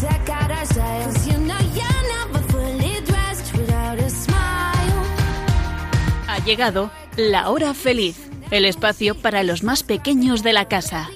check out our style. 'Cause you know you're never fully dressed without a smile. Ha llegado la hora feliz, el espacio para los más pequeños de la casa.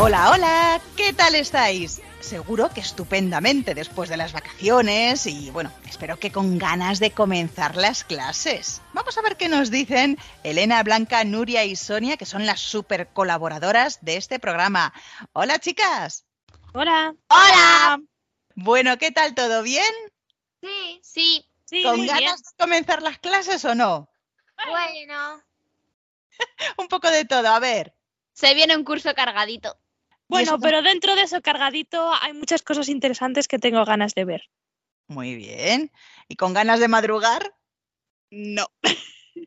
Hola, hola, ¿qué tal estáis? Seguro que estupendamente después de las vacaciones y bueno, espero que con ganas de comenzar las clases. Vamos a ver qué nos dicen Elena, Blanca, Nuria y Sonia, que son las super colaboradoras de este programa. Hola chicas. Hola. Hola. Bueno, ¿qué tal? ¿Todo bien? Sí, Sí, sí, ¿Con ganas bien. de comenzar las clases o no? bueno. Un poco de todo, a ver. Se viene un curso cargadito. Bueno, eso- pero dentro de eso cargadito hay muchas cosas interesantes que tengo ganas de ver. Muy bien. ¿Y con ganas de madrugar? No.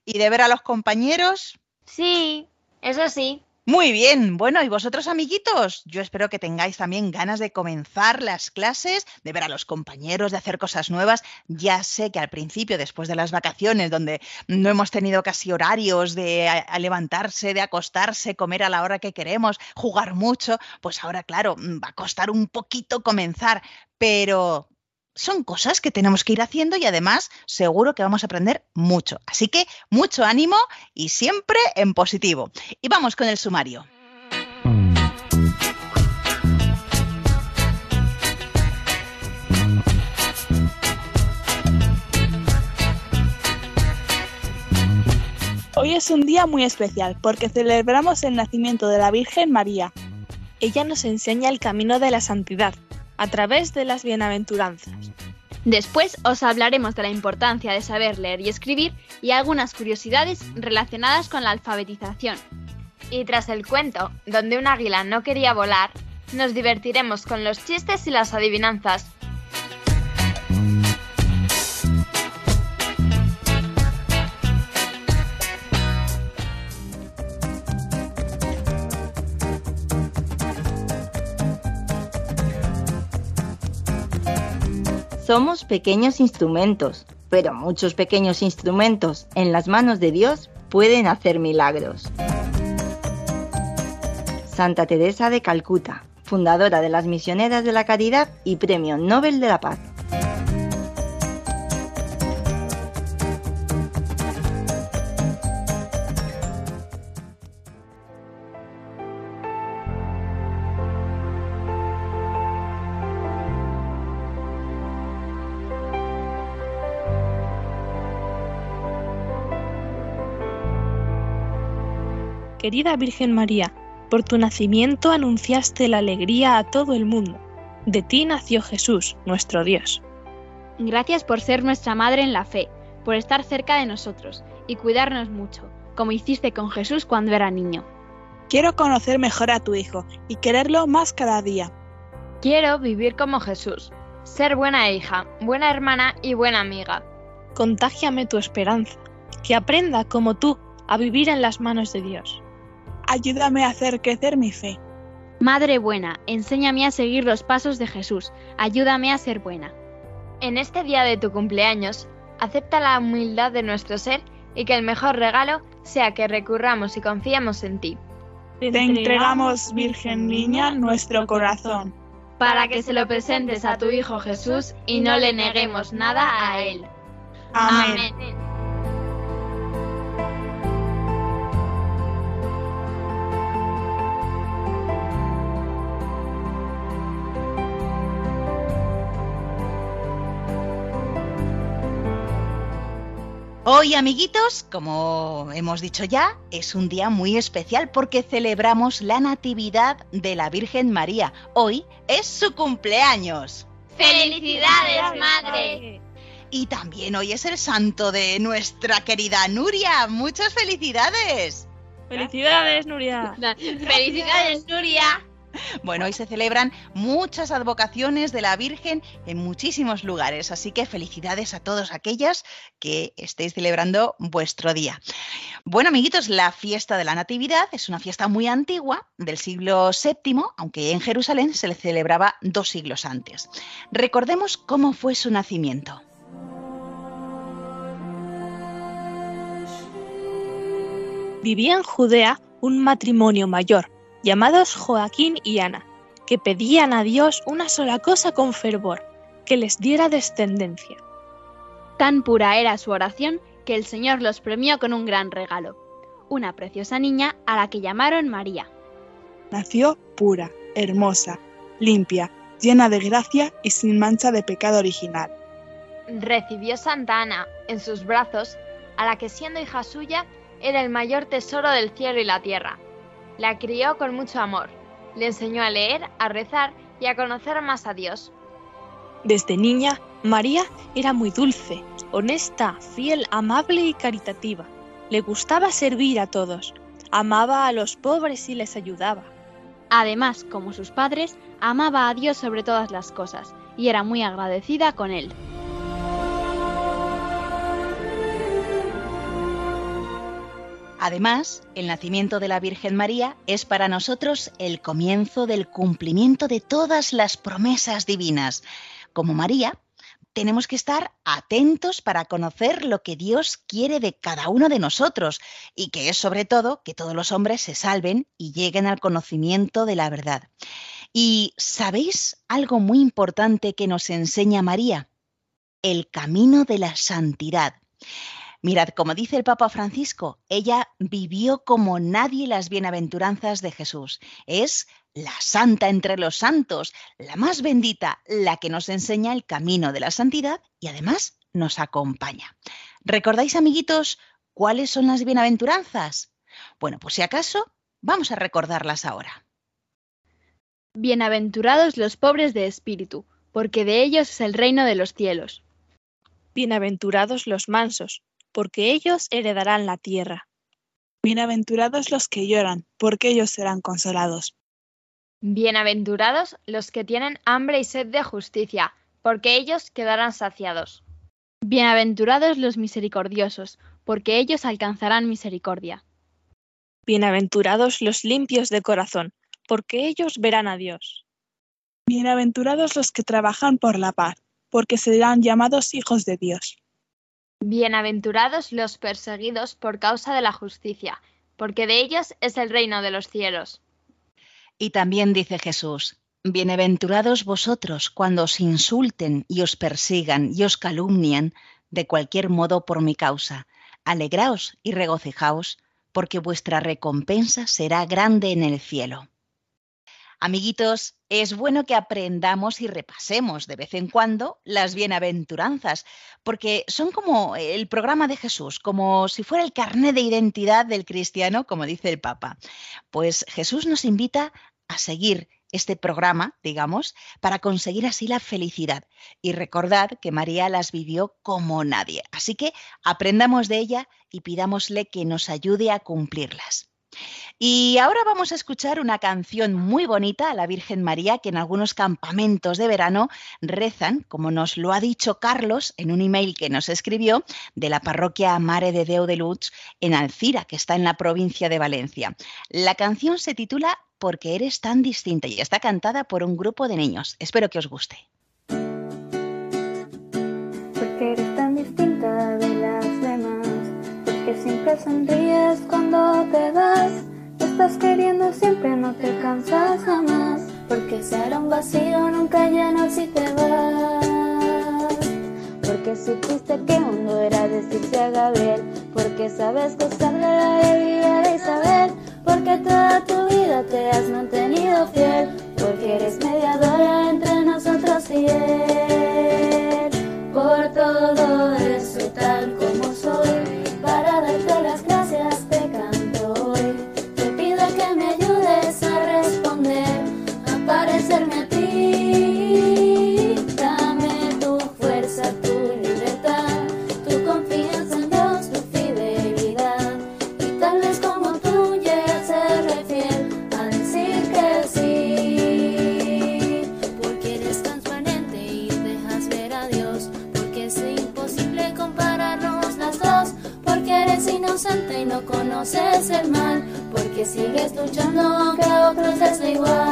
¿Y de ver a los compañeros? Sí, eso sí. Muy bien, bueno, ¿y vosotros amiguitos? Yo espero que tengáis también ganas de comenzar las clases, de ver a los compañeros, de hacer cosas nuevas. Ya sé que al principio, después de las vacaciones, donde no hemos tenido casi horarios de levantarse, de acostarse, comer a la hora que queremos, jugar mucho, pues ahora, claro, mm, va a costar un poquito comenzar, pero son cosas que tenemos que ir haciendo y además seguro que vamos a aprender mucho. Así que mucho ánimo y siempre en positivo. Y vamos con el sumario. Hoy es un día muy especial porque celebramos el nacimiento de la Virgen María. Ella nos enseña el camino de la santidad a través de las bienaventuranzas. Después os hablaremos de la importancia de saber leer y escribir y algunas curiosidades relacionadas con la alfabetización. Y tras el cuento, donde un águila no quería volar, nos divertiremos con los chistes y las adivinanzas. Somos pequeños instrumentos, pero muchos pequeños instrumentos en las manos de Dios pueden hacer milagros. Santa Teresa de Calcuta, fundadora de las Misioneras de la Caridad y Premio Nobel de la Paz. Querida Virgen María, por tu nacimiento anunciaste la alegría a todo el mundo. De ti nació Jesús, nuestro Dios. Gracias por ser nuestra madre en la fe, por estar cerca de nosotros y cuidarnos mucho, como hiciste con Jesús cuando era niño. Quiero conocer mejor a tu Hijo y quererlo más cada día. Quiero vivir como Jesús, ser buena hija, buena hermana y buena amiga. Contágiame tu esperanza, que aprenda como tú a vivir en las manos de Dios. Ayúdame a hacer crecer mi fe. Madre buena, enséñame a seguir los pasos de Jesús, ayúdame a ser buena. En este día de tu cumpleaños, acepta la humildad de nuestro ser y que el mejor regalo sea que recurramos y confiemos en ti, Te entregamos, Virgen Niña, nuestro corazón. para que se lo presentes a tu Hijo Jesús y no le neguemos nada a Él. Amén. Hoy, amiguitos, como hemos dicho ya, es un día muy especial porque celebramos la Natividad de la Virgen María. Hoy es su cumpleaños. ¡Felicidades, madre! Y también hoy es el santo de nuestra querida Nuria. Muchas felicidades. ¡Felicidades, Nuria! ¡Felicidades, Nuria! Bueno, hoy se celebran muchas advocaciones de la Virgen en muchísimos lugares, así que felicidades a todos aquellas que estéis celebrando vuestro día. Bueno, amiguitos, la fiesta de la Natividad es una fiesta muy antigua, del siglo VII, aunque en Jerusalén se le celebraba dos siglos antes. Recordemos cómo fue su nacimiento. Vivía en Judea un matrimonio mayor, llamados Joaquín y Ana, que pedían a Dios una sola cosa con fervor, que les diera descendencia. Tan pura era su oración que el Señor los premió con un gran regalo, una preciosa niña a la que llamaron María. Nació pura, hermosa, limpia, llena de gracia y sin mancha de pecado original. Recibió Santa Ana en sus brazos, a la que siendo hija suya era el mayor tesoro del cielo y la tierra. La crió con mucho amor, le enseñó a leer, a rezar y a conocer más a Dios. Desde niña, María era muy dulce, honesta, fiel, amable y caritativa. Le gustaba servir a todos, amaba a los pobres y les ayudaba. Además, como sus padres, amaba a Dios sobre todas las cosas y era muy agradecida con él. Además, el nacimiento de la Virgen María es para nosotros el comienzo del cumplimiento de todas las promesas divinas. Como María, tenemos que estar atentos para conocer lo que Dios quiere de cada uno de nosotros y que es sobre todo que todos los hombres se salven y lleguen al conocimiento de la verdad. ¿Y sabéis algo muy importante que nos enseña María? El camino de la santidad. Mirad, como dice el Papa Francisco, ella vivió como nadie las bienaventuranzas de Jesús. Es la santa entre los santos, la más bendita, la que nos enseña el camino de la santidad y además nos acompaña. ¿Recordáis, amiguitos, cuáles son las bienaventuranzas? Bueno, pues si acaso, vamos a recordarlas ahora. Bienaventurados los pobres de espíritu, porque de ellos es el reino de los cielos. Bienaventurados los mansos, porque ellos heredarán la tierra. Bienaventurados los que lloran, porque ellos serán consolados. Bienaventurados los que tienen hambre y sed de justicia, porque ellos quedarán saciados. Bienaventurados los misericordiosos, porque ellos alcanzarán misericordia. Bienaventurados los limpios de corazón, porque ellos verán a Dios. Bienaventurados los que trabajan por la paz, porque serán llamados hijos de Dios. Bienaventurados los perseguidos por causa de la justicia, porque de ellos es el reino de los cielos. Y también dice Jesús, Bienaventurados vosotros cuando os insulten y os persigan y os calumnian de cualquier modo por mi causa. Alegraos y regocijaos, porque vuestra recompensa será grande en el cielo. Amiguitos, es bueno que aprendamos y repasemos de vez en cuando las bienaventuranzas, porque son como el programa de Jesús, como si fuera el carnet de identidad del cristiano, como dice el Papa. Pues Jesús nos invita a seguir este programa, digamos, para conseguir así la felicidad. Y recordad que María las vivió como nadie. Así que aprendamos de ella y pidámosle que nos ayude a cumplirlas. Y ahora vamos a escuchar una canción muy bonita a la Virgen María que en algunos campamentos de verano rezan, como nos lo ha dicho Carlos en un email que nos escribió de la parroquia Mare de Deu de Lutz en Alcira, que está en la provincia de Valencia. La canción se titula Porque eres tan distinta y está cantada por un grupo de niños. Espero que os guste. Porque eres tan distinta de las demás, porque siempre sonríes cuando te vas, estás queriendo siempre, no te cansas jamás, porque será un vacío nunca lleno si te vas. Porque supiste que hondo era decirse a Gabriel, porque sabes gozar de la alegría de Isabel, porque toda tu vida te has mantenido fiel, porque eres mediadora entre nosotros y él. Por todo eso tal aunque a otros igual.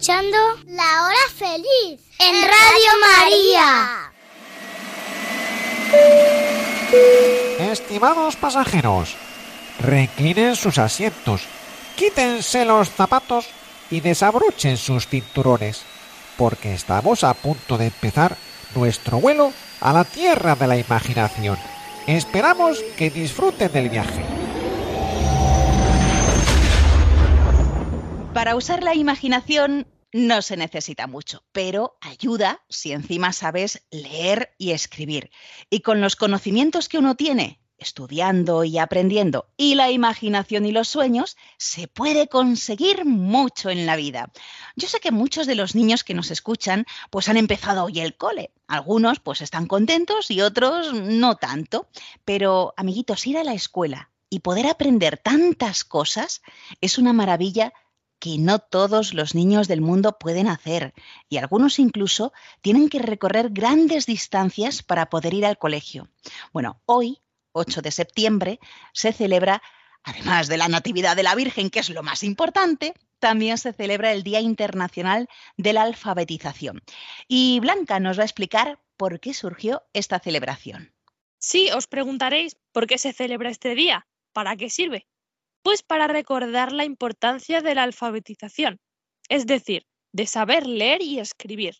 Escuchando La Hora Feliz en Radio María. Estimados pasajeros, reclinen sus asientos, quítense los zapatos y desabrochen sus cinturones, porque estamos a punto de empezar nuestro vuelo a la tierra de la imaginación. Esperamos que disfruten del viaje. Para usar la imaginación no se necesita mucho, pero ayuda si encima sabes leer y escribir. Y con los conocimientos que uno tiene, estudiando y aprendiendo, y la imaginación y los sueños, se puede conseguir mucho en la vida. Yo sé que muchos de los niños que nos escuchan pues han empezado hoy el cole. Algunos pues están contentos y otros no tanto. Pero, amiguitos, ir a la escuela y poder aprender tantas cosas es una maravilla que no todos los niños del mundo pueden hacer y algunos incluso tienen que recorrer grandes distancias para poder ir al colegio. Bueno, hoy, 8 de septiembre, se celebra, además de la Natividad de la Virgen, que es lo más importante, también se celebra el Día Internacional de la Alfabetización. Y Blanca nos va a explicar por qué surgió esta celebración. Sí, os preguntaréis por qué se celebra este día, para qué sirve. Pues para recordar la importancia de la alfabetización, es decir, de saber leer y escribir.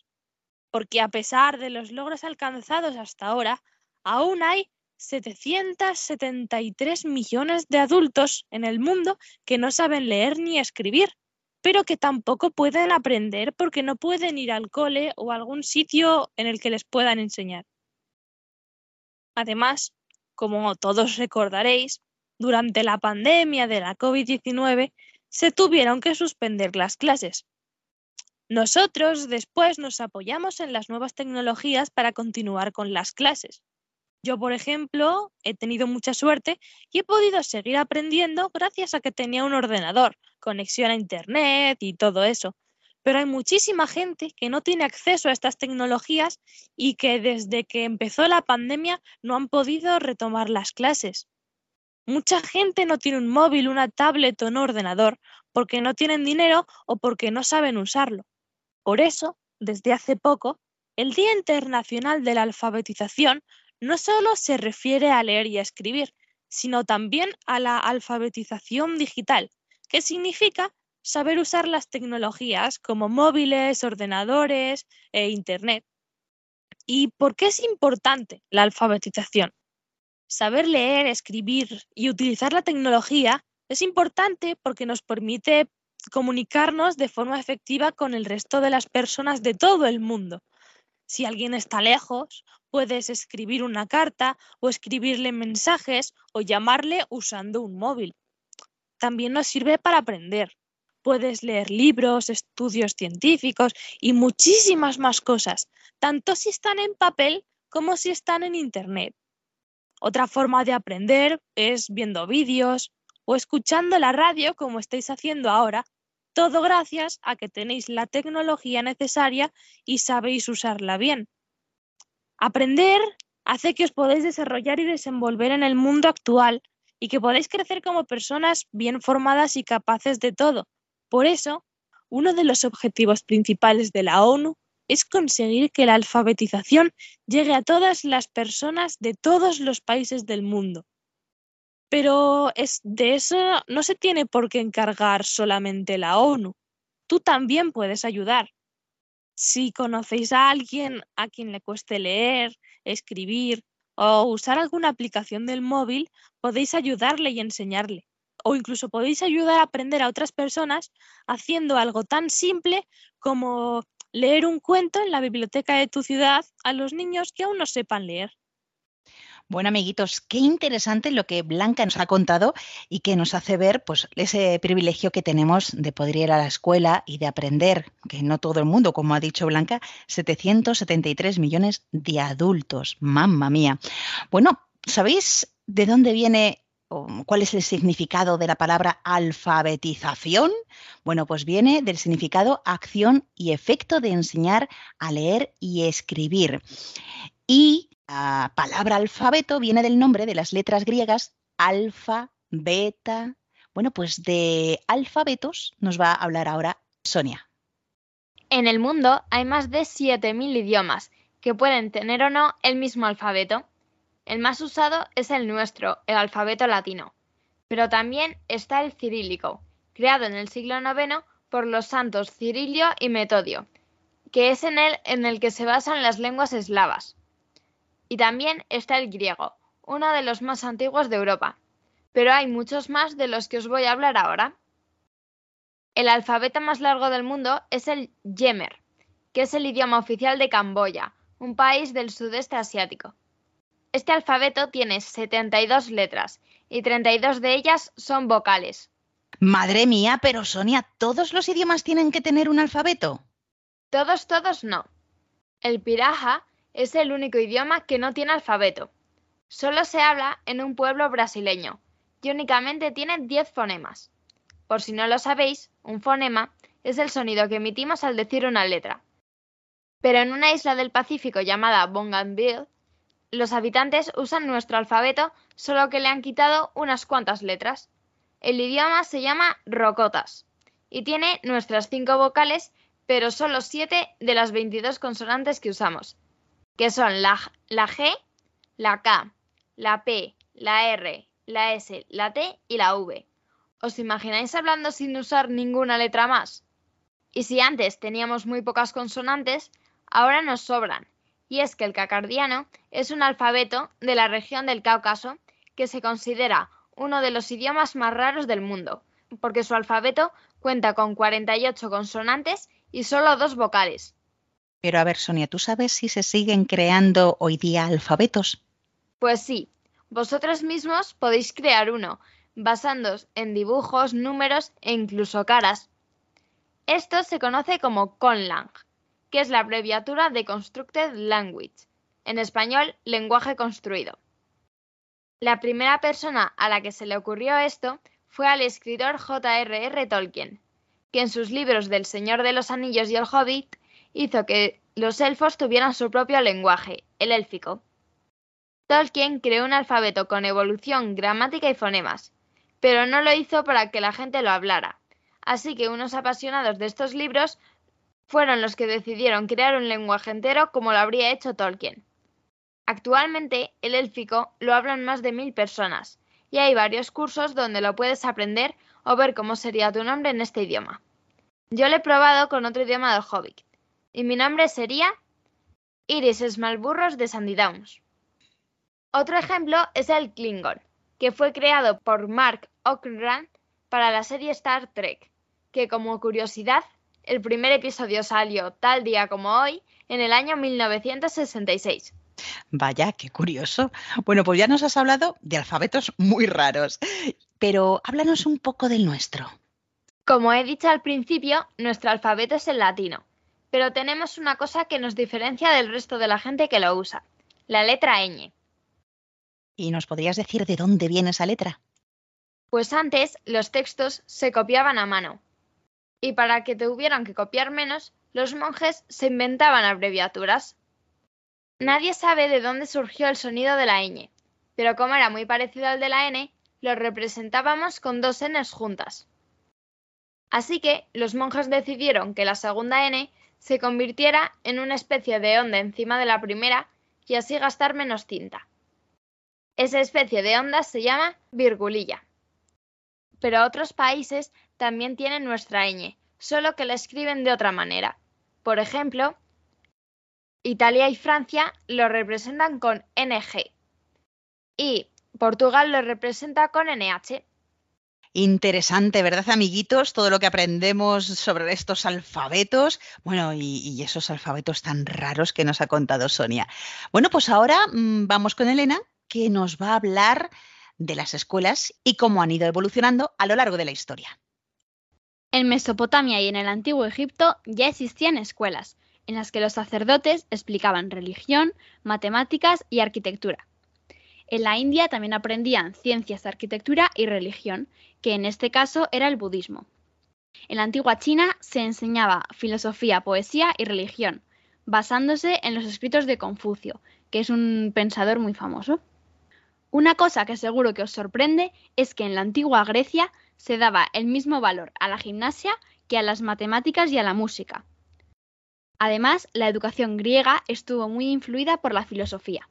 Porque a pesar de los logros alcanzados hasta ahora, aún hay 773 millones de adultos en el mundo que no saben leer ni escribir, pero que tampoco pueden aprender porque no pueden ir al cole o a algún sitio en el que les puedan enseñar. Además, como todos recordaréis, durante la pandemia de la COVID-19 se tuvieron que suspender las clases. Nosotros después nos apoyamos en las nuevas tecnologías para continuar con las clases. Yo, por ejemplo, he tenido mucha suerte y he podido seguir aprendiendo gracias a que tenía un ordenador, conexión a Internet y todo eso. Pero hay muchísima gente que no tiene acceso a estas tecnologías y que desde que empezó la pandemia no han podido retomar las clases. Mucha gente no tiene un móvil, una tablet o un ordenador porque no tienen dinero o porque no saben usarlo. Por eso, desde hace poco, el Día Internacional de la Alfabetización no solo se refiere a leer y a escribir, sino también a la alfabetización digital, que significa saber usar las tecnologías como móviles, ordenadores e Internet. ¿Y por qué es importante la alfabetización? Saber leer, escribir y utilizar la tecnología es importante porque nos permite comunicarnos de forma efectiva con el resto de las personas de todo el mundo. Si alguien está lejos, puedes escribir una carta o escribirle mensajes o llamarle usando un móvil. También nos sirve para aprender. Puedes leer libros, estudios científicos y muchísimas más cosas, tanto si están en papel como si están en Internet. Otra forma de aprender es viendo vídeos o escuchando la radio como estáis haciendo ahora, todo gracias a que tenéis la tecnología necesaria y sabéis usarla bien. Aprender hace que os podáis desarrollar y desenvolver en el mundo actual y que podáis crecer como personas bien formadas y capaces de todo. Por eso, uno de los objetivos principales de la ONU es conseguir que la alfabetización llegue a todas las personas de todos los países del mundo. Pero es, de eso no se tiene por qué encargar solamente la ONU. Tú también puedes ayudar. Si conocéis a alguien a quien le cueste leer, escribir o usar alguna aplicación del móvil, podéis ayudarle y enseñarle. O incluso podéis ayudar a aprender a otras personas haciendo algo tan simple como leer un cuento en la biblioteca de tu ciudad a los niños que aún no sepan leer. Bueno, amiguitos, qué interesante lo que Blanca nos ha contado y que nos hace ver pues, ese privilegio que tenemos de poder ir a la escuela y de aprender, que no todo el mundo, como ha dicho Blanca, 773 millones de adultos. Mamma mía. Bueno, ¿sabéis de dónde viene cuál es el significado de la palabra alfabetización? Bueno, pues viene del significado acción y efecto de enseñar a leer y escribir. Y la palabra alfabeto viene del nombre de las letras griegas alfa, beta. Bueno, pues de alfabetos nos va a hablar ahora Sonia. En el mundo hay más de 7.000 idiomas que pueden tener o no el mismo alfabeto. El más usado es el nuestro, el alfabeto latino. Pero también está el cirílico, creado en el siglo IX por los santos Cirilio y Metodio, que es en él en el que se basan las lenguas eslavas. Y también está el griego, uno de los más antiguos de Europa. Pero hay muchos más de los que os voy a hablar ahora. El alfabeto más largo del mundo es el Yemer, que es el idioma oficial de Camboya, un país del sudeste asiático. Este alfabeto tiene 72 letras y 32 de ellas son vocales. Madre mía, pero Sonia, ¿todos los idiomas tienen que tener un alfabeto? Todos, todos no. El piraja es el único idioma que no tiene alfabeto. Solo se habla en un pueblo brasileño y únicamente tiene 10 fonemas. Por si no lo sabéis, un fonema es el sonido que emitimos al decir una letra. Pero en una isla del Pacífico llamada Bougainville, los habitantes usan nuestro alfabeto solo que le han quitado unas cuantas letras. El idioma se llama Rocotas y tiene nuestras cinco vocales, pero solo siete de las 22 consonantes que usamos que son la, la G, la K, la P, la R, la S, la T y la V. ¿Os imagináis hablando sin usar ninguna letra más? Y si antes teníamos muy pocas consonantes, ahora nos sobran. Y es que el cacardiano es un alfabeto de la región del Cáucaso que se considera uno de los idiomas más raros del mundo, porque su alfabeto cuenta con 48 consonantes y solo dos vocales. Pero a ver, Sonia, ¿tú sabes si se siguen creando hoy día alfabetos? Pues sí, vosotros mismos podéis crear uno, basándoos en dibujos, números e incluso caras. Esto se conoce como Conlang, que es la abreviatura de Constructed Language, en español, lenguaje construido. La primera persona a la que se le ocurrió esto fue al escritor J.R.R. Tolkien, que en sus libros del Señor de los Anillos y el Hobbit hizo que los elfos tuvieran su propio lenguaje, el élfico. Tolkien creó un alfabeto con evolución, gramática y fonemas, pero no lo hizo para que la gente lo hablara. Así que unos apasionados de estos libros fueron los que decidieron crear un lenguaje entero como lo habría hecho Tolkien. Actualmente el élfico lo hablan más de mil personas y hay varios cursos donde lo puedes aprender o ver cómo sería tu nombre en este idioma. Yo lo he probado con otro idioma del Hobbit, y mi nombre sería Iris Smalburros de Sandy Downs. Otro ejemplo es el Klingon, que fue creado por Mark Okrand para la serie Star Trek, que como curiosidad, el primer episodio salió tal día como hoy, en el año 1966. Vaya, qué curioso. Bueno, pues ya nos has hablado de alfabetos muy raros, pero háblanos un poco del nuestro. Como he dicho al principio, nuestro alfabeto es el latino, pero tenemos una cosa que nos diferencia del resto de la gente que lo usa, la letra ñ. ¿Y nos podrías decir de dónde viene esa letra? Pues antes los textos se copiaban a mano. Y para que tuvieran que copiar menos, los monjes se inventaban abreviaturas. Nadie sabe de dónde surgió el sonido de la ñ, pero como era muy parecido al de la n, lo representábamos con dos n's juntas. Así que los monjes decidieron que la segunda n se convirtiera en una especie de onda encima de la primera y así gastar menos tinta. Esa especie de onda se llama virgulilla. Pero otros países también tienen nuestra ñ, solo que la escriben de otra manera. Por ejemplo, Italia y Francia lo representan con NG y Portugal lo representa con NH. Interesante, ¿verdad, amiguitos? Todo lo que aprendemos sobre estos alfabetos, bueno, y, esos alfabetos tan raros que nos ha contado Sonia. Bueno, pues ahora mmm, vamos con Elena que nos va a hablar de las escuelas y cómo han ido evolucionando a lo largo de la historia. En Mesopotamia y en el antiguo Egipto ya existían escuelas, en las que los sacerdotes explicaban religión, matemáticas y arquitectura. En la India también aprendían ciencias, arquitectura y religión, que en este caso era el budismo. En la antigua China se enseñaba filosofía, poesía y religión, basándose en los escritos de Confucio, que es un pensador muy famoso. Una cosa que seguro que os sorprende es que en la antigua Grecia se daba el mismo valor a la gimnasia que a las matemáticas y a la música. Además, la educación griega estuvo muy influida por la filosofía.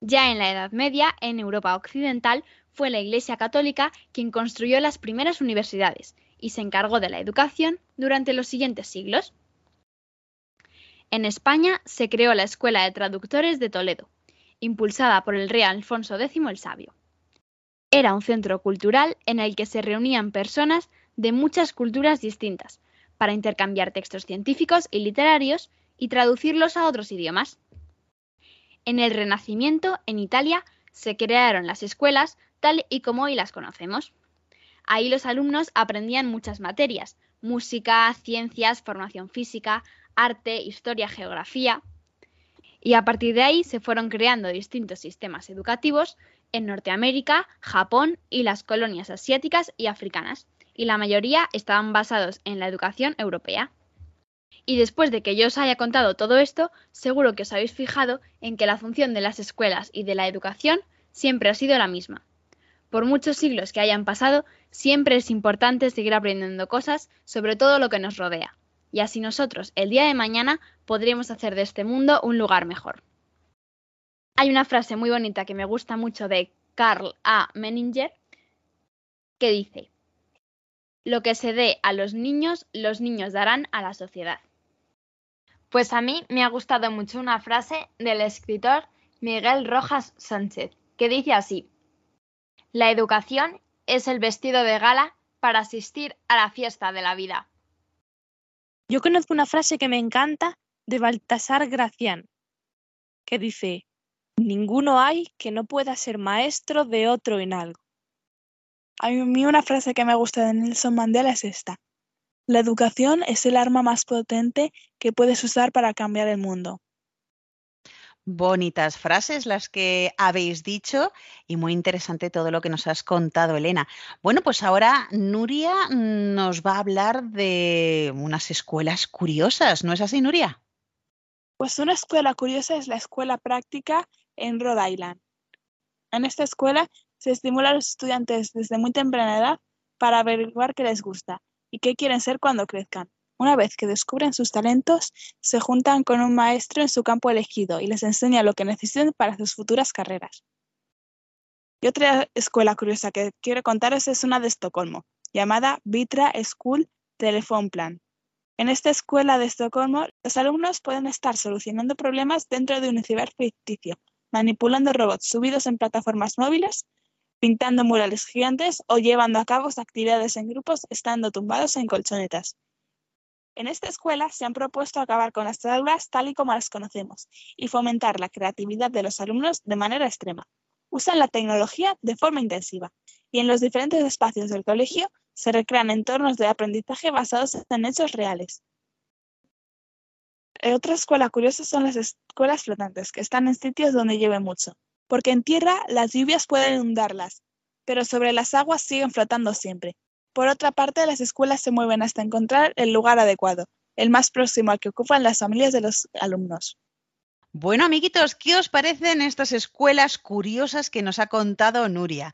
Ya en la Edad Media, en Europa Occidental, fue la Iglesia Católica quien construyó las primeras universidades y se encargó de la educación durante los siguientes siglos. En España se creó la Escuela de Traductores de Toledo, impulsada por el rey Alfonso X el Sabio. Era un centro cultural en el que se reunían personas de muchas culturas distintas, para intercambiar textos científicos y literarios y traducirlos a otros idiomas. En el Renacimiento, en Italia, se crearon las escuelas tal y como hoy las conocemos. Ahí los alumnos aprendían muchas materias, música, ciencias, formación física, arte, historia, geografía. Y a partir de ahí se fueron creando distintos sistemas educativos en Norteamérica, Japón y las colonias asiáticas y africanas, y la mayoría estaban basados en la educación europea. Y después de que yo os haya contado todo esto, seguro que os habéis fijado en que la función de las escuelas y de la educación siempre ha sido la misma. Por muchos siglos que hayan pasado, siempre es importante seguir aprendiendo cosas sobre todo lo que nos rodea. Y así nosotros, el día de mañana, podremos hacer de este mundo un lugar mejor. Hay una frase muy bonita que me gusta mucho de Karl A. Menninger que dice, lo que se dé a los niños, los niños darán a la sociedad. Pues a mí me ha gustado mucho una frase del escritor Miguel Rojas Sánchez, que dice así, La educación es el vestido de gala para asistir a la fiesta de la vida. Yo conozco una frase que me encanta de Baltasar Gracián, que dice, Ninguno hay que no pueda ser maestro de otro en algo. A mí una frase que me gusta de Nelson Mandela es esta. La educación es el arma más potente que puedes usar para cambiar el mundo. Bonitas frases las que habéis dicho y muy interesante todo lo que nos has contado, Elena. Bueno, pues ahora Nuria nos va a hablar de unas escuelas curiosas, ¿no es así, Nuria? Pues una escuela curiosa es la escuela práctica en Rhode Island. En esta escuela se estimula a los estudiantes desde muy temprana edad para averiguar qué les gusta y qué quieren ser cuando crezcan. Una vez que descubren sus talentos, se juntan con un maestro en su campo elegido y les enseña lo que necesitan para sus futuras carreras. Y otra escuela curiosa que quiero contaros es una de Estocolmo, llamada Vitra School Telephone Plan. En esta escuela de Estocolmo, los alumnos pueden estar solucionando problemas dentro de un universo ficticio, manipulando robots subidos en plataformas móviles pintando murales gigantes o llevando a cabo actividades en grupos estando tumbados en colchonetas. En esta escuela se han propuesto acabar con las aulas tal y como las conocemos y fomentar la creatividad de los alumnos de manera extrema. Usan la tecnología de forma intensiva y en los diferentes espacios del colegio se recrean entornos de aprendizaje basados en hechos reales. Otra escuela curiosa son las escuelas flotantes, que están en sitios donde llueve mucho porque en tierra las lluvias pueden inundarlas, pero sobre las aguas siguen flotando siempre. Por otra parte, las escuelas se mueven hasta encontrar el lugar adecuado, el más próximo al que ocupan las familias de los alumnos. Bueno, amiguitos, ¿qué os parecen estas escuelas curiosas que nos ha contado Nuria?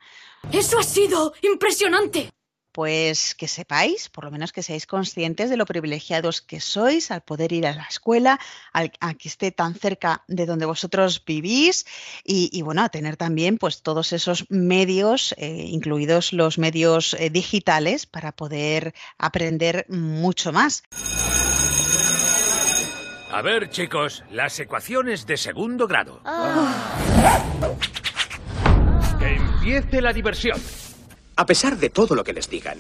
¡Eso ha sido impresionante! Pues que sepáis, por lo menos que seáis conscientes de lo privilegiados que sois al poder ir a la escuela, a que esté tan cerca de donde vosotros vivís y, bueno, a tener también pues todos esos medios, eh, incluidos los medios eh, digitales, para poder aprender mucho más. A ver, chicos, las ecuaciones de segundo grado. Que empiece la diversión. A pesar de todo lo que les digan,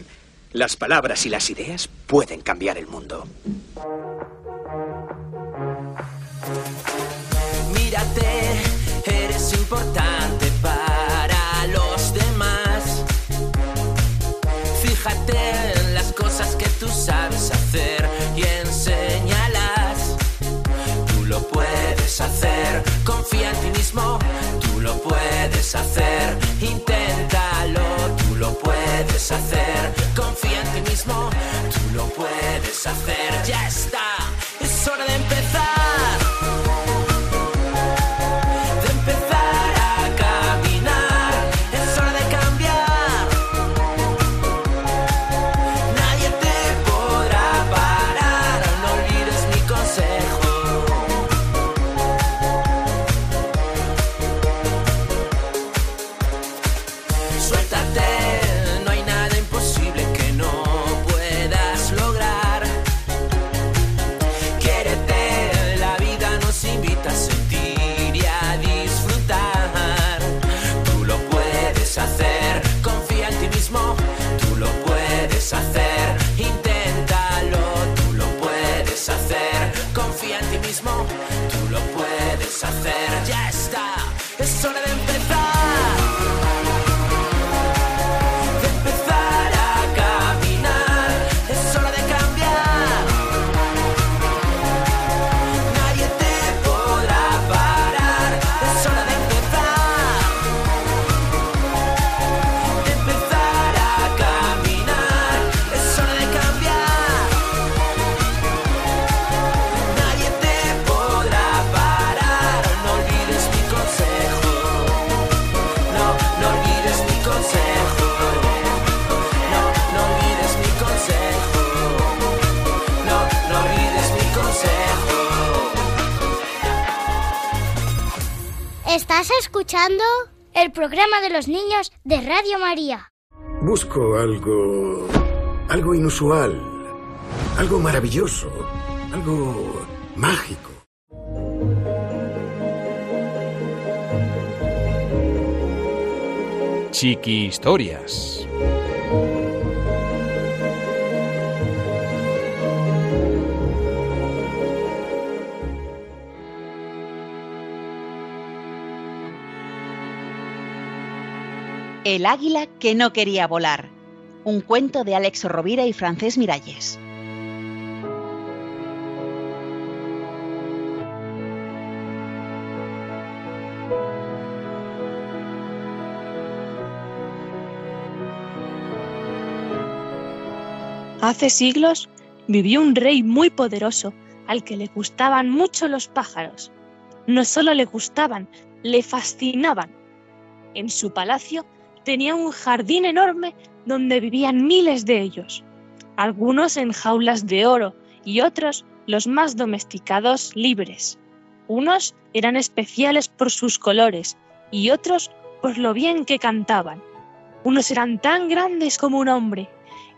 las palabras y las ideas pueden cambiar el mundo. Mírate, eres importante para los demás. Fíjate en las cosas que tú sabes hacer y enseñalas. Tú lo puedes hacer, confía en ti mismo, tú lo puedes hacer, intenta hacer. Confía en ti mismo, tú lo puedes hacer. Ya está, es hora de empezar. ¿Estás escuchando? El programa de los niños de Radio María. Busco algo... algo inusual, algo maravilloso, algo mágico. Chiqui Historias. El águila que no quería volar. Un cuento de Alex Rovira y Francés Miralles. Hace siglos vivió un rey muy poderoso al que le gustaban mucho los pájaros. No solo le gustaban, le fascinaban. En su palacio tenía un jardín enorme donde vivían miles de ellos, algunos en jaulas de oro y otros, los más domesticados, libres. Unos eran especiales por sus colores y otros por lo bien que cantaban. Unos eran tan grandes como un hombre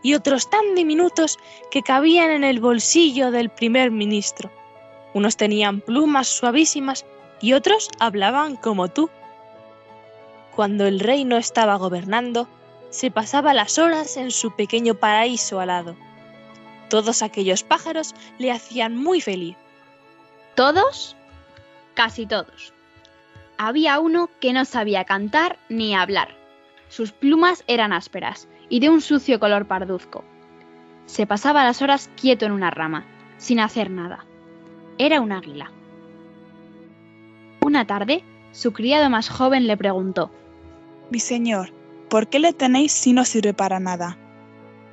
y otros tan diminutos que cabían en el bolsillo del primer ministro. Unos tenían plumas suavísimas y otros hablaban como tú. Cuando el rey no estaba gobernando, se pasaba las horas en su pequeño paraíso alado. Todos aquellos pájaros le hacían muy feliz. ¿Todos? Casi todos. Había uno que no sabía cantar ni hablar. Sus plumas eran ásperas y de un sucio color parduzco. Se pasaba las horas quieto en una rama, sin hacer nada. Era un águila. Una tarde, su criado más joven le preguntó, Mi señor, ¿por qué le tenéis si no sirve para nada?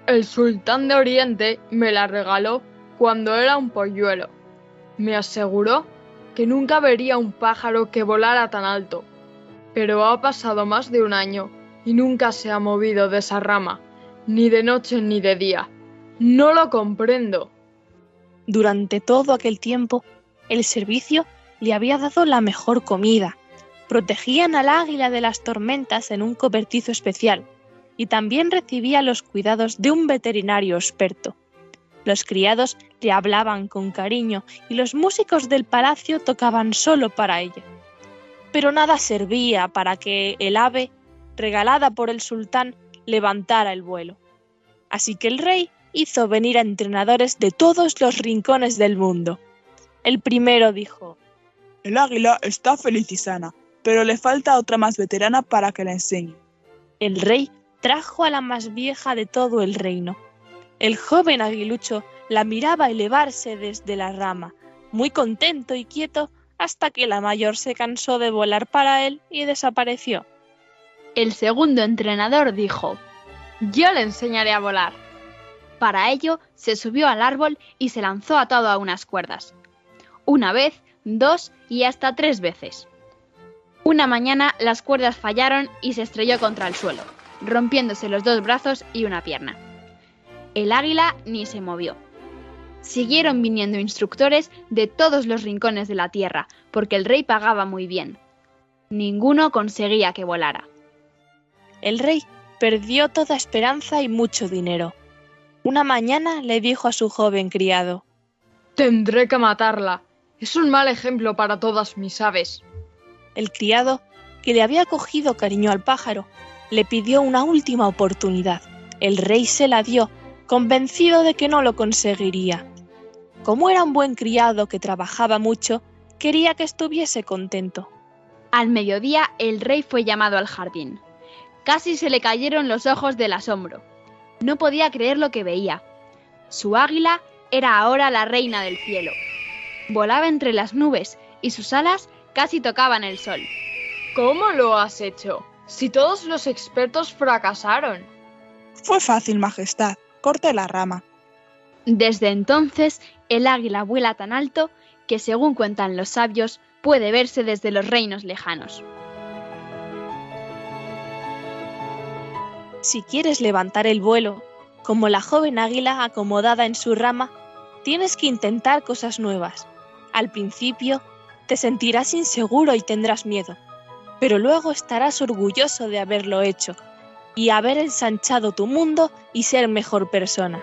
El sultán de Oriente me la regaló cuando era un polluelo. Me aseguró que nunca vería un pájaro que volara tan alto. Pero ha pasado más de un año y nunca se ha movido de esa rama, ni de noche ni de día. No lo comprendo. Durante todo aquel tiempo, el servicio le había dado la mejor comida. Protegían al águila de las tormentas en un cobertizo especial y también recibía los cuidados de un veterinario experto. Los criados le hablaban con cariño y los músicos del palacio tocaban solo para ella. Pero nada servía para que el ave, regalada por el sultán, levantara el vuelo. Así que el rey hizo venir a entrenadores de todos los rincones del mundo. El primero dijo, El águila está feliz y sana, pero le falta otra más veterana para que la enseñe. El rey trajo a la más vieja de todo el reino. El joven aguilucho la miraba elevarse desde la rama, muy contento y quieto, hasta que la mayor se cansó de volar para él y desapareció. El segundo entrenador dijo, Yo le enseñaré a volar. Para ello, se subió al árbol y se lanzó atado a unas cuerdas. Una vez, dos y hasta tres veces. Una mañana las cuerdas fallaron y se estrelló contra el suelo, rompiéndose los dos brazos y una pierna. El águila ni se movió. Siguieron viniendo instructores de todos los rincones de la tierra, porque el rey pagaba muy bien. Ninguno conseguía que volara. El rey perdió toda esperanza y mucho dinero. Una mañana le dijo a su joven criado, Tendré que matarla. Es un mal ejemplo para todas mis aves. El criado, que le había cogido cariño al pájaro, le pidió una última oportunidad. El rey se la dio, convencido de que no lo conseguiría. Como era un buen criado que trabajaba mucho, quería que estuviese contento. Al mediodía el rey fue llamado al jardín. Casi se le cayeron los ojos del asombro. No podía creer lo que veía. Su águila era ahora la reina del cielo. Volaba entre las nubes y sus alas casi tocaban el sol. ¿Cómo lo has hecho? Si todos los expertos fracasaron. Fue fácil, Majestad. Corté la rama. Desde entonces, el águila vuela tan alto que, según cuentan los sabios, puede verse desde los reinos lejanos. Si quieres levantar el vuelo, como la joven águila acomodada en su rama, tienes que intentar cosas nuevas. Al principio, te sentirás inseguro y tendrás miedo, pero luego estarás orgulloso de haberlo hecho y haber ensanchado tu mundo y ser mejor persona.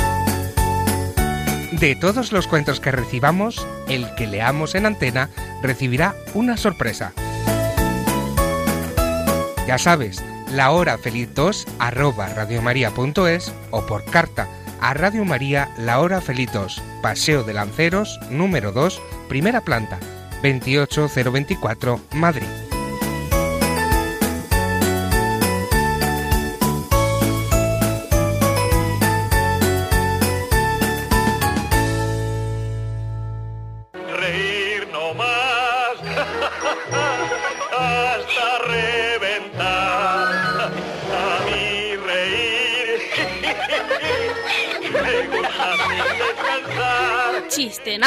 De todos los cuentos que recibamos, el que leamos en antena recibirá una sorpresa. Ya sabes, la hora feliz 2 arroba radiomaria.es o por carta a Radio María La Hora Feliz 2, Paseo de Lanceros, número 2, primera planta, 28024, Madrid.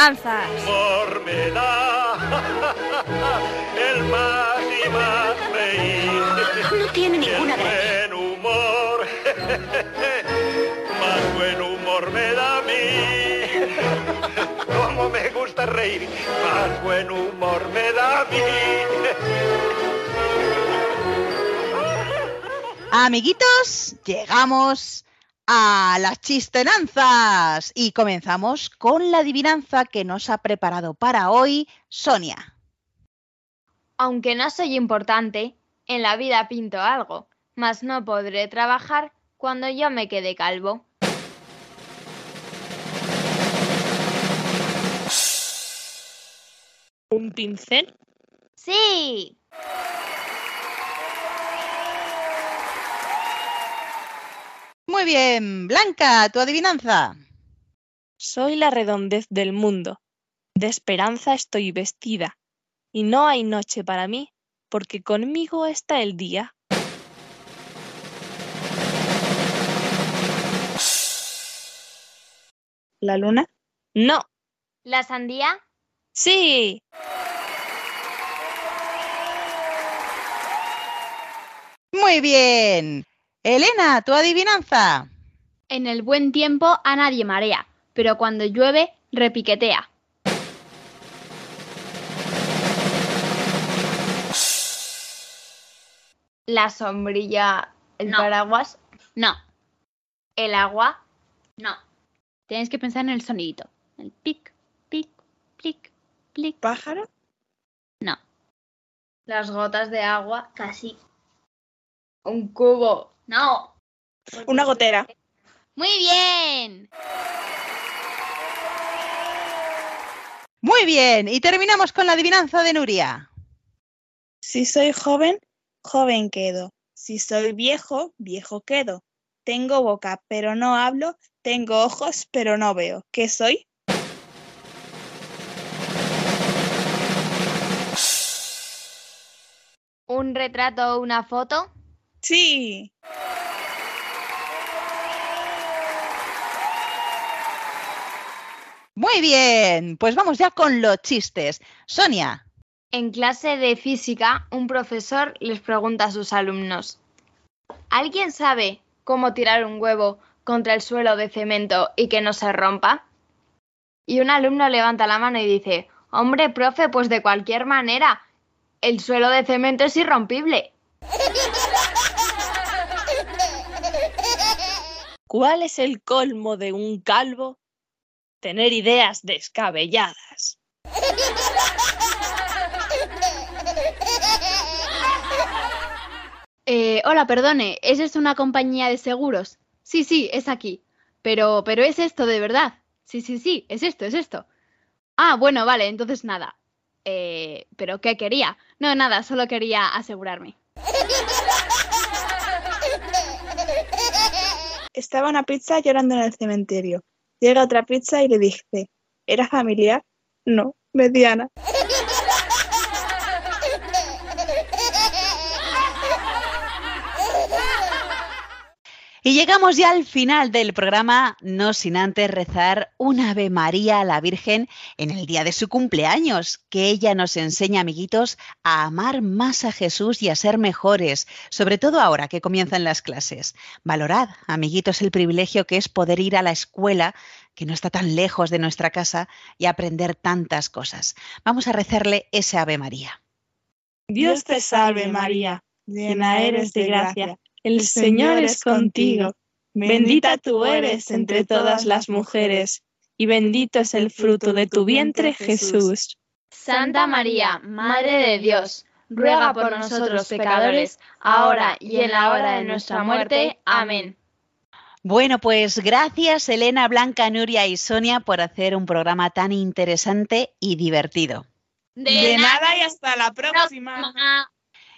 Humor me da el más y más reír. No tiene ninguna el buen humor, más buen humor me da a mí. Como me gusta reír, más buen humor me da a mí. Amiguitos, llegamos a las chistenanzas y comenzamos con la adivinanza que nos ha preparado para hoy Sonia. Aunque no soy importante, en la vida pinto algo, mas no podré trabajar cuando yo me quede calvo. ¿Un pincel? ¡Sí! Muy bien, Blanca, tu adivinanza. Soy la redondez del mundo. De esperanza estoy vestida. Y no hay noche para mí, porque conmigo está el día. ¿La luna? No. ¿La sandía? Sí. Muy bien. Elena, tu adivinanza. En el buen tiempo a nadie marea, pero cuando llueve repiquetea. ¿La sombrilla? ¿El No. paraguas? No, ¿El agua? no. Tienes que pensar en el sonidito. El pic, pic, plic, plic. ¿Pájaro? No, ¿Las gotas de agua? casi. ¿Un cubo? No. Una gotera. Muy bien. Muy bien, y terminamos con la adivinanza de Nuria. Si soy joven, joven quedo. Si soy viejo, viejo quedo. Tengo boca, pero no hablo. Tengo ojos, pero no veo. ¿Qué soy? ¿Un retrato o una foto? Sí. Muy bien, pues vamos ya con los chistes. Sonia. En clase de física, un profesor les pregunta a sus alumnos, ¿alguien sabe cómo tirar un huevo contra el suelo de cemento y que no se rompa? Y un alumno levanta la mano y dice, hombre, profe, pues de cualquier manera, el suelo de cemento es irrompible. ¿Cuál es el colmo de un calvo? Tener ideas descabelladas. Eh, hola, perdone, ¿es una compañía de seguros? Sí, sí, es aquí. Pero, pero es esto de verdad. Sí, sí, sí, es esto, es esto. Ah, bueno, vale, entonces nada. Eh, ¿Pero qué quería? No, nada, solo quería asegurarme. Estaba una pizza llorando en el cementerio. Llega otra pizza y le dice, ¿era familiar? No, mediana. Y llegamos ya al final del programa, no sin antes rezar un Ave María a la Virgen en el día de su cumpleaños, que ella nos enseña, amiguitos, a amar más a Jesús y a ser mejores, sobre todo ahora que comienzan las clases. Valorad, amiguitos, el privilegio que es poder ir a la escuela, que no está tan lejos de nuestra casa, y aprender tantas cosas. Vamos a rezarle ese Ave María. Dios te salve María, llena eres de gracia. El Señor es contigo. Bendita tú eres entre todas las mujeres, y bendito es el fruto de tu vientre, Jesús. Santa María, Madre de Dios, ruega por nosotros pecadores, ahora y en la hora de nuestra muerte. Amén. Bueno, pues gracias Elena, Blanca, Nuria y Sonia por hacer un programa tan interesante y divertido. De nada y hasta la próxima.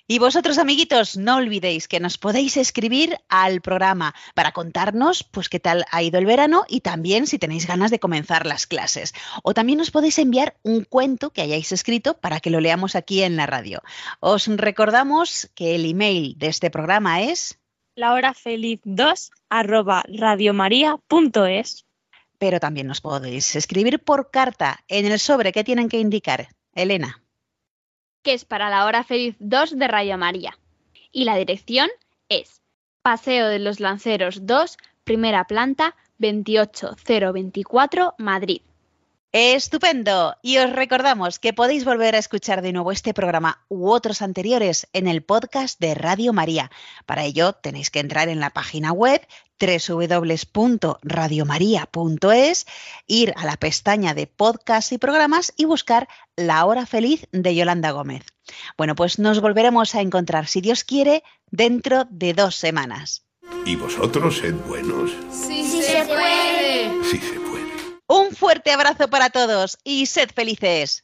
Y vosotros, amiguitos, no olvidéis que nos podéis escribir al programa para contarnos pues qué tal ha ido el verano y también si tenéis ganas de comenzar las clases. O también nos podéis enviar un cuento que hayáis escrito para que lo leamos aquí en la radio. Os recordamos que el email de este programa es lahorafeliz2 arroba radiomaria.es. Pero también nos podéis escribir por carta en el sobre que tienen que indicar. Elena. Que es para la hora feliz 2 de Radio María. Y la dirección es Paseo de los Lanceros 2, primera planta, 28024, Madrid. Estupendo. Y os recordamos que podéis volver a escuchar de nuevo este programa u otros anteriores en el podcast de Radio María. Para ello tenéis que entrar en la página web www.radiomaria.es, ir a la pestaña de podcast y programas y buscar La Hora Feliz de Yolanda Gómez. Bueno, pues nos volveremos a encontrar, si Dios quiere, dentro de dos semanas. ¿Y vosotros sed buenos? Sí, sí se puede. Sí se puede. Un fuerte abrazo para todos y sed felices.